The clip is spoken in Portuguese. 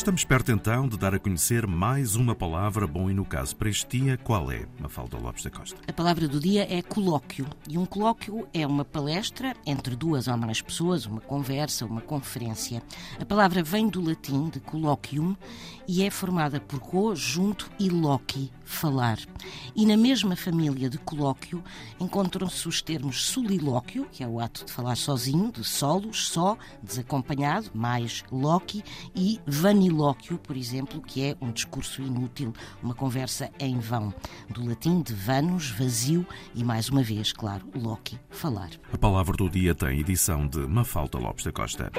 Estamos perto então de dar a conhecer mais uma palavra, bom e no caso para este dia, qual é, Mafalda Lopes da Costa? A palavra do dia é colóquio. E um colóquio é uma palestra entre duas ou mais pessoas, uma conversa, uma conferência. A palavra vem do latim, de colloquium, e é formada por co, junto, e loci, falar. E na mesma família de colóquio encontram-se os termos solilóquio, que é o ato de falar sozinho, de solos, só, desacompanhado, mais loci, e vanilóquio, por exemplo, que é um discurso inútil, uma conversa em vão. Do latim de vanus, vazio, e mais uma vez, claro, loci, falar. A palavra do dia tem edição de Mafalda Lopes da Costa.